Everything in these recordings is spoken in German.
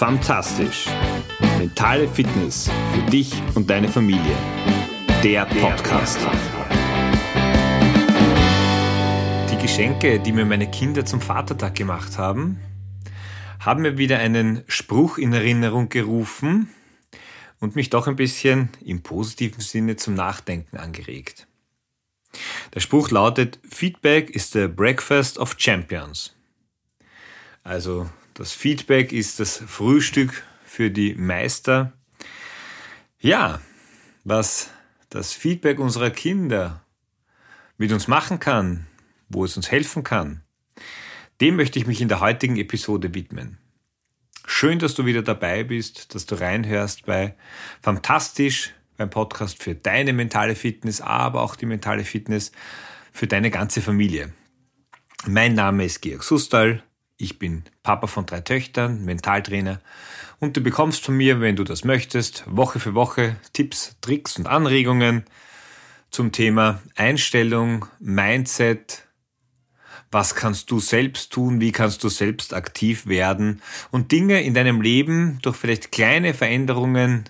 Fantastisch. Mentale Fitness für dich und deine Familie. Der Podcast. Die Geschenke, die mir meine Kinder zum Vatertag gemacht haben, haben mir wieder einen Spruch in Erinnerung gerufen und mich doch ein bisschen im positiven Sinne zum Nachdenken angeregt. Der Spruch lautet, Feedback is the breakfast of champions. Also das Feedback ist das Frühstück für die Meister. Ja, was das Feedback unserer Kinder mit uns machen kann, wo es uns helfen kann, dem möchte ich mich in der heutigen Episode widmen. Schön, dass du wieder dabei bist, dass du reinhörst bei Fantastisch, beim Podcast für deine mentale Fitness, aber auch die mentale Fitness für deine ganze Familie. Mein Name ist Georg Sustal. Ich bin Papa von drei Töchtern, Mentaltrainer. Und du bekommst von mir, wenn du das möchtest, Woche für Woche Tipps, Tricks und Anregungen zum Thema Einstellung, Mindset, was kannst du selbst tun, wie kannst du selbst aktiv werden? Und Dinge in deinem Leben durch vielleicht kleine Veränderungen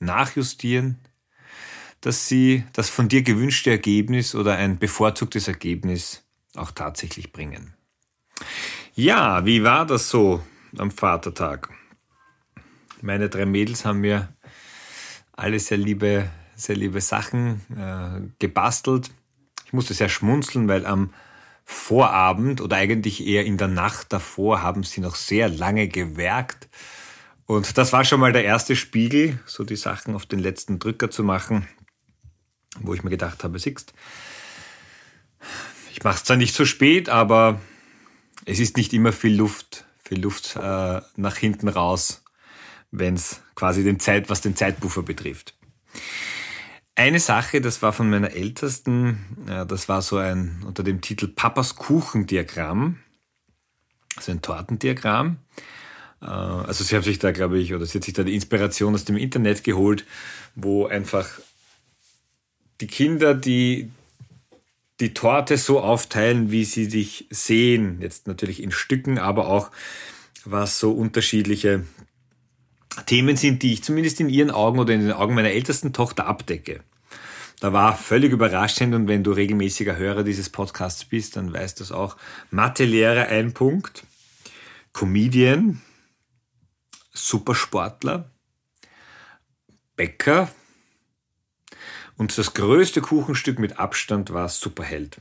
nachjustieren, dass sie das von dir gewünschte Ergebnis oder ein bevorzugtes Ergebnis auch tatsächlich bringen. Ja, wie war das so am Vatertag? Meine drei Mädels haben mir alle sehr liebe, sehr liebe Sachen äh, gebastelt. Ich musste sehr schmunzeln, weil am Vorabend oder eigentlich eher in der Nacht davor haben sie noch sehr lange gewerkt. Und das war schon mal der erste Spiegel, so die Sachen auf den letzten Drücker zu machen, wo ich mir gedacht habe, siehst, ich mache es zwar nicht so spät, aber es ist nicht immer viel Luft, viel Luft äh, nach hinten raus, wenn es quasi den Zeit, was den Zeitpuffer betrifft. Eine Sache, das war von meiner Ältesten, äh, das war so ein unter dem Titel Papas Kuchendiagramm, also ein Tortendiagramm. Äh, also sie haben sich da, glaube ich, oder sie hat sich da die Inspiration aus dem Internet geholt, wo einfach die Kinder, die die Torte so aufteilen, wie sie sich sehen. Jetzt natürlich in Stücken, aber auch was so unterschiedliche Themen sind, die ich zumindest in ihren Augen oder in den Augen meiner ältesten Tochter abdecke. Da war völlig überraschend und wenn du regelmäßiger Hörer dieses Podcasts bist, dann weißt du es auch. Mathelehrer ein Punkt, Comedian, Supersportler, Bäcker und das größte Kuchenstück mit Abstand war Superheld.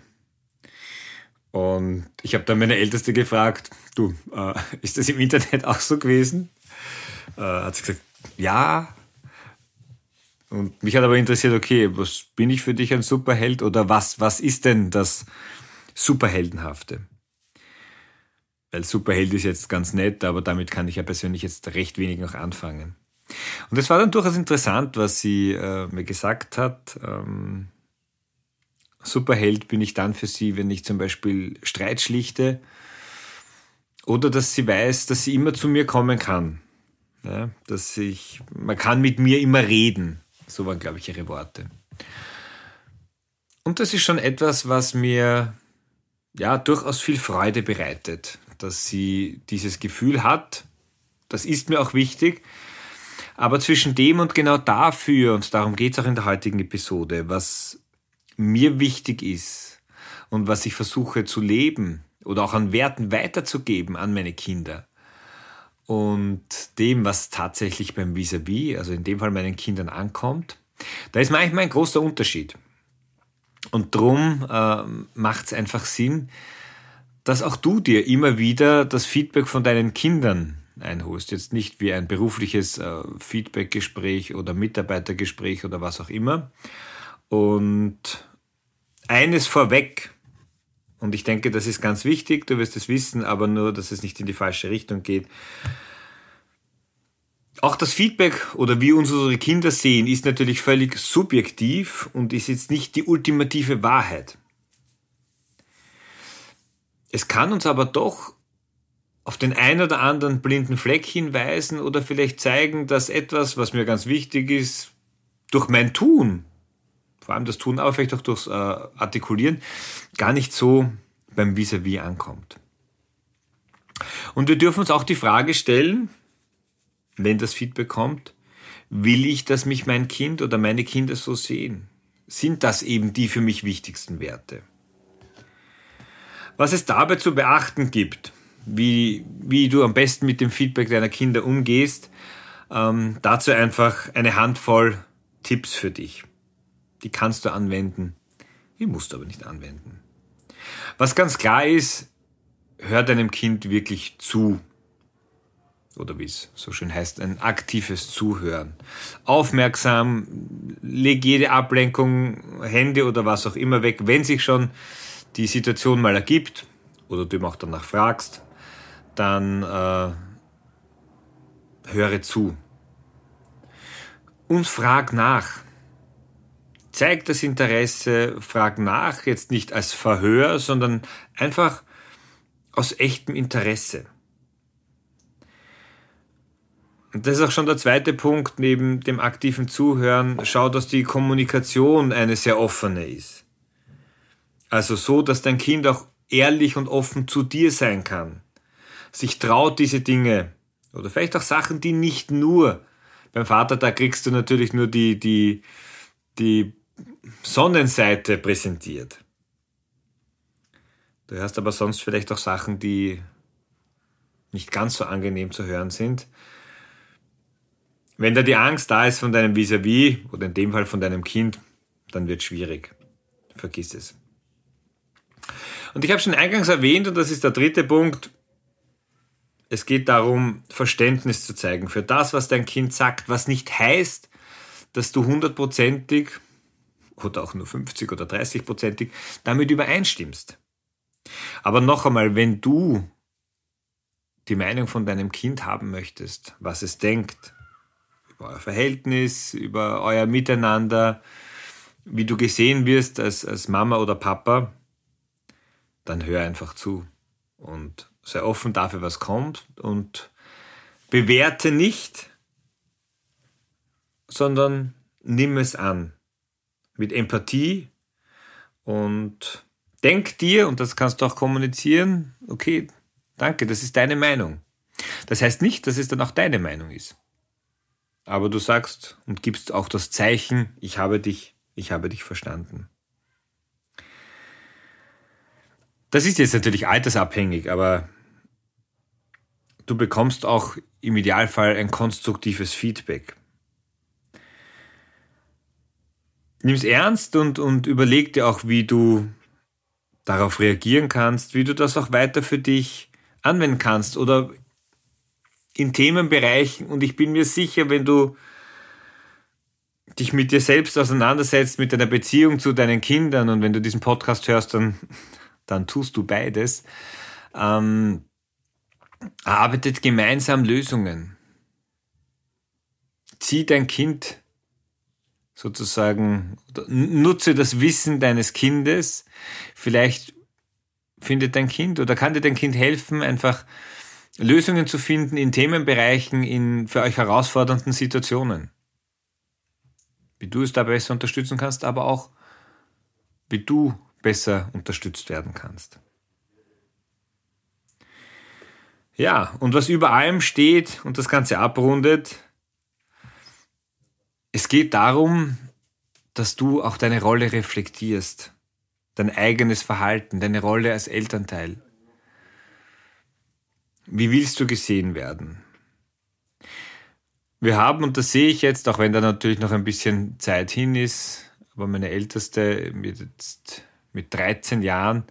Und ich habe dann meine Älteste gefragt, du, äh, ist das im Internet auch so gewesen? Äh, hat sie gesagt, ja. Und mich hat aber interessiert, okay, was bin ich für dich ein Superheld oder was, was ist denn das Superheldenhafte? Weil Superheld ist jetzt ganz nett, aber damit kann ich ja persönlich jetzt recht wenig noch anfangen. Und es war dann durchaus interessant, was sie äh, mir gesagt hat. Ähm, Superheld bin ich dann für sie, wenn ich zum Beispiel Streit schlichte oder dass sie weiß, dass sie immer zu mir kommen kann. Ja, dass ich, man kann mit mir immer reden. So waren, glaube ich, ihre Worte. Und das ist schon etwas, was mir ja durchaus viel Freude bereitet, dass sie dieses Gefühl hat. Das ist mir auch wichtig, aber zwischen dem und genau dafür, und darum geht es auch in der heutigen Episode, was mir wichtig ist und was ich versuche zu leben oder auch an Werten weiterzugeben an meine Kinder und dem, was tatsächlich beim Vis-a-vis, -vis, also in dem Fall meinen Kindern ankommt, da ist manchmal ein großer Unterschied. Und drum äh, macht es einfach Sinn, dass auch du dir immer wieder das Feedback von deinen Kindern einholst. Jetzt nicht wie ein berufliches äh, Feedbackgespräch oder Mitarbeitergespräch oder was auch immer. Und eines vorweg, und ich denke, das ist ganz wichtig, du wirst es wissen, aber nur, dass es nicht in die falsche Richtung geht. Auch das Feedback oder wie uns unsere Kinder sehen, ist natürlich völlig subjektiv und ist jetzt nicht die ultimative Wahrheit. Es kann uns aber doch auf den ein oder anderen blinden Fleck hinweisen oder vielleicht zeigen, dass etwas, was mir ganz wichtig ist, durch mein Tun, vor allem das Tun, aber vielleicht auch durchs äh, Artikulieren, gar nicht so beim Vis-a-vis -vis ankommt. Und wir dürfen uns auch die Frage stellen, wenn das Feedback kommt? Will ich, dass mich mein Kind oder meine Kinder so sehen? Sind das eben die für mich wichtigsten Werte? Was es dabei zu beachten gibt, wie, wie du am besten mit dem Feedback deiner Kinder umgehst, ähm, dazu einfach eine Handvoll Tipps für dich. Die kannst du anwenden, die musst du aber nicht anwenden. Was ganz klar ist, hör deinem Kind wirklich zu. Oder wie es so schön heißt, ein aktives Zuhören. Aufmerksam, leg jede Ablenkung, Hände oder was auch immer weg, wenn sich schon die Situation mal ergibt oder du ihm auch danach fragst, dann äh, höre zu. Und frag nach. Zeig das Interesse, frag nach, jetzt nicht als Verhör, sondern einfach aus echtem Interesse. Und das ist auch schon der zweite Punkt neben dem aktiven Zuhören. Schau, dass die Kommunikation eine sehr offene ist. Also so, dass dein Kind auch ehrlich und offen zu dir sein kann. Sich traut diese Dinge oder vielleicht auch Sachen, die nicht nur beim Vater, da kriegst du natürlich nur die, die, die Sonnenseite präsentiert. Du hörst aber sonst vielleicht auch Sachen, die nicht ganz so angenehm zu hören sind. Wenn da die Angst da ist von deinem Vis-a-vis -vis, oder in dem Fall von deinem Kind, dann wird es schwierig. Vergiss es. Und ich habe schon eingangs erwähnt, und das ist der dritte Punkt, es geht darum, Verständnis zu zeigen für das, was dein Kind sagt, was nicht heißt, dass du hundertprozentig oder auch nur 50 oder 30-prozentig damit übereinstimmst. Aber noch einmal, wenn du die Meinung von deinem Kind haben möchtest, was es denkt, über euer Verhältnis, über euer Miteinander, wie du gesehen wirst als, als Mama oder Papa, dann hör einfach zu und sei offen dafür, was kommt und bewerte nicht, sondern nimm es an mit Empathie und denk dir, und das kannst du auch kommunizieren, okay, danke, das ist deine Meinung. Das heißt nicht, dass es dann auch deine Meinung ist. Aber du sagst und gibst auch das Zeichen, ich habe dich, ich habe dich verstanden. Das ist jetzt natürlich altersabhängig, aber du bekommst auch im Idealfall ein konstruktives Feedback. Nimm es ernst und, und überleg dir auch, wie du darauf reagieren kannst, wie du das auch weiter für dich anwenden kannst oder in Themenbereichen. Und ich bin mir sicher, wenn du dich mit dir selbst auseinandersetzt, mit deiner Beziehung zu deinen Kindern und wenn du diesen Podcast hörst, dann, dann tust du beides. Ähm, arbeitet gemeinsam Lösungen. Zieh dein Kind sozusagen, nutze das Wissen deines Kindes. Vielleicht findet dein Kind oder kann dir dein Kind helfen, einfach Lösungen zu finden in Themenbereichen, in für euch herausfordernden Situationen. Wie du es da besser unterstützen kannst, aber auch wie du besser unterstützt werden kannst. Ja, und was über allem steht und das Ganze abrundet, es geht darum, dass du auch deine Rolle reflektierst, dein eigenes Verhalten, deine Rolle als Elternteil. Wie willst du gesehen werden? Wir haben, und das sehe ich jetzt, auch wenn da natürlich noch ein bisschen Zeit hin ist, aber meine Älteste mit, jetzt mit 13 Jahren,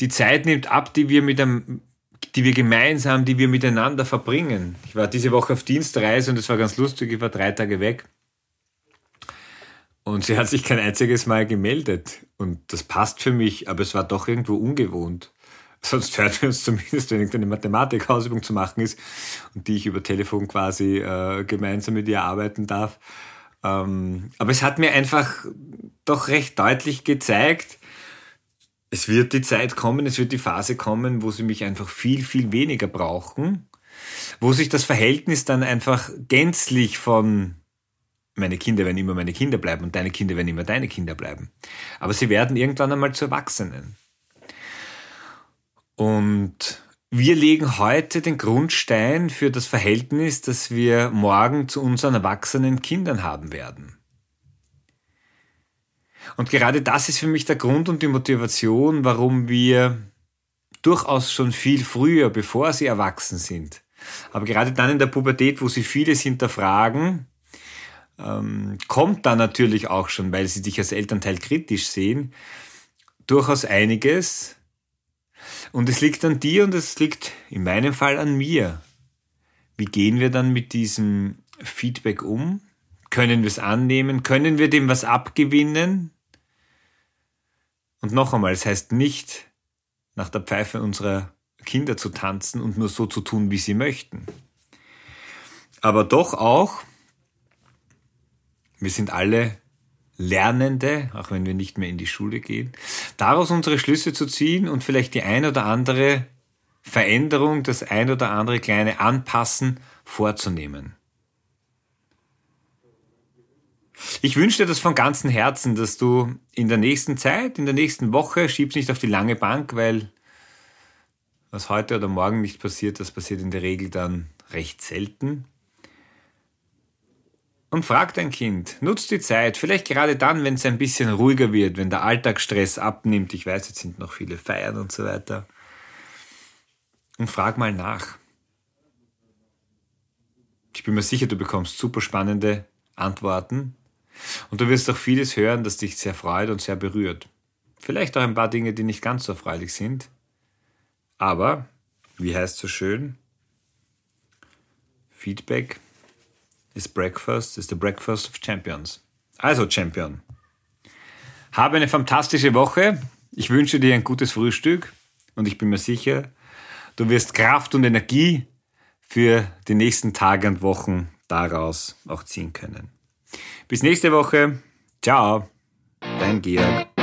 die Zeit nimmt ab, die wir mit einem, die wir gemeinsam, die wir miteinander verbringen. Ich war diese Woche auf Dienstreise und es war ganz lustig, ich war drei Tage weg. Und sie hat sich kein einziges Mal gemeldet. Und das passt für mich, aber es war doch irgendwo ungewohnt. Sonst hört wir uns zumindest, wenn irgendeine Mathematikausübung zu machen ist und die ich über Telefon quasi äh, gemeinsam mit ihr arbeiten darf. Ähm, aber es hat mir einfach doch recht deutlich gezeigt, es wird die Zeit kommen, es wird die Phase kommen, wo sie mich einfach viel, viel weniger brauchen, wo sich das Verhältnis dann einfach gänzlich von meine Kinder werden immer meine Kinder bleiben und deine Kinder werden immer deine Kinder bleiben. Aber sie werden irgendwann einmal zu Erwachsenen. Und wir legen heute den Grundstein für das Verhältnis, das wir morgen zu unseren erwachsenen Kindern haben werden. Und gerade das ist für mich der Grund und die Motivation, warum wir durchaus schon viel früher, bevor sie erwachsen sind, aber gerade dann in der Pubertät, wo sie vieles hinterfragen, ähm, kommt dann natürlich auch schon, weil sie dich als Elternteil kritisch sehen, durchaus einiges. Und es liegt an dir und es liegt in meinem Fall an mir. Wie gehen wir dann mit diesem Feedback um? Können wir es annehmen? Können wir dem was abgewinnen? Und noch einmal, es heißt nicht, nach der Pfeife unserer Kinder zu tanzen und nur so zu tun, wie sie möchten. Aber doch auch, wir sind alle Lernende, auch wenn wir nicht mehr in die Schule gehen, daraus unsere Schlüsse zu ziehen und vielleicht die ein oder andere Veränderung, das ein oder andere kleine Anpassen vorzunehmen. Ich wünsche dir das von ganzem Herzen, dass du in der nächsten Zeit, in der nächsten Woche, schiebst nicht auf die lange Bank, weil was heute oder morgen nicht passiert, das passiert in der Regel dann recht selten. Und frag dein Kind, nutzt die Zeit, vielleicht gerade dann, wenn es ein bisschen ruhiger wird, wenn der Alltagsstress abnimmt. Ich weiß, jetzt sind noch viele Feiern und so weiter. Und frag mal nach. Ich bin mir sicher, du bekommst super spannende Antworten. Und du wirst auch vieles hören, das dich sehr freut und sehr berührt. Vielleicht auch ein paar Dinge, die nicht ganz so erfreulich sind. Aber, wie heißt so schön? Feedback is breakfast, is the breakfast of champions. Also Champion. Habe eine fantastische Woche. Ich wünsche dir ein gutes Frühstück und ich bin mir sicher, du wirst Kraft und Energie für die nächsten Tage und Wochen daraus auch ziehen können. Bis nächste Woche. Ciao, dein Georg.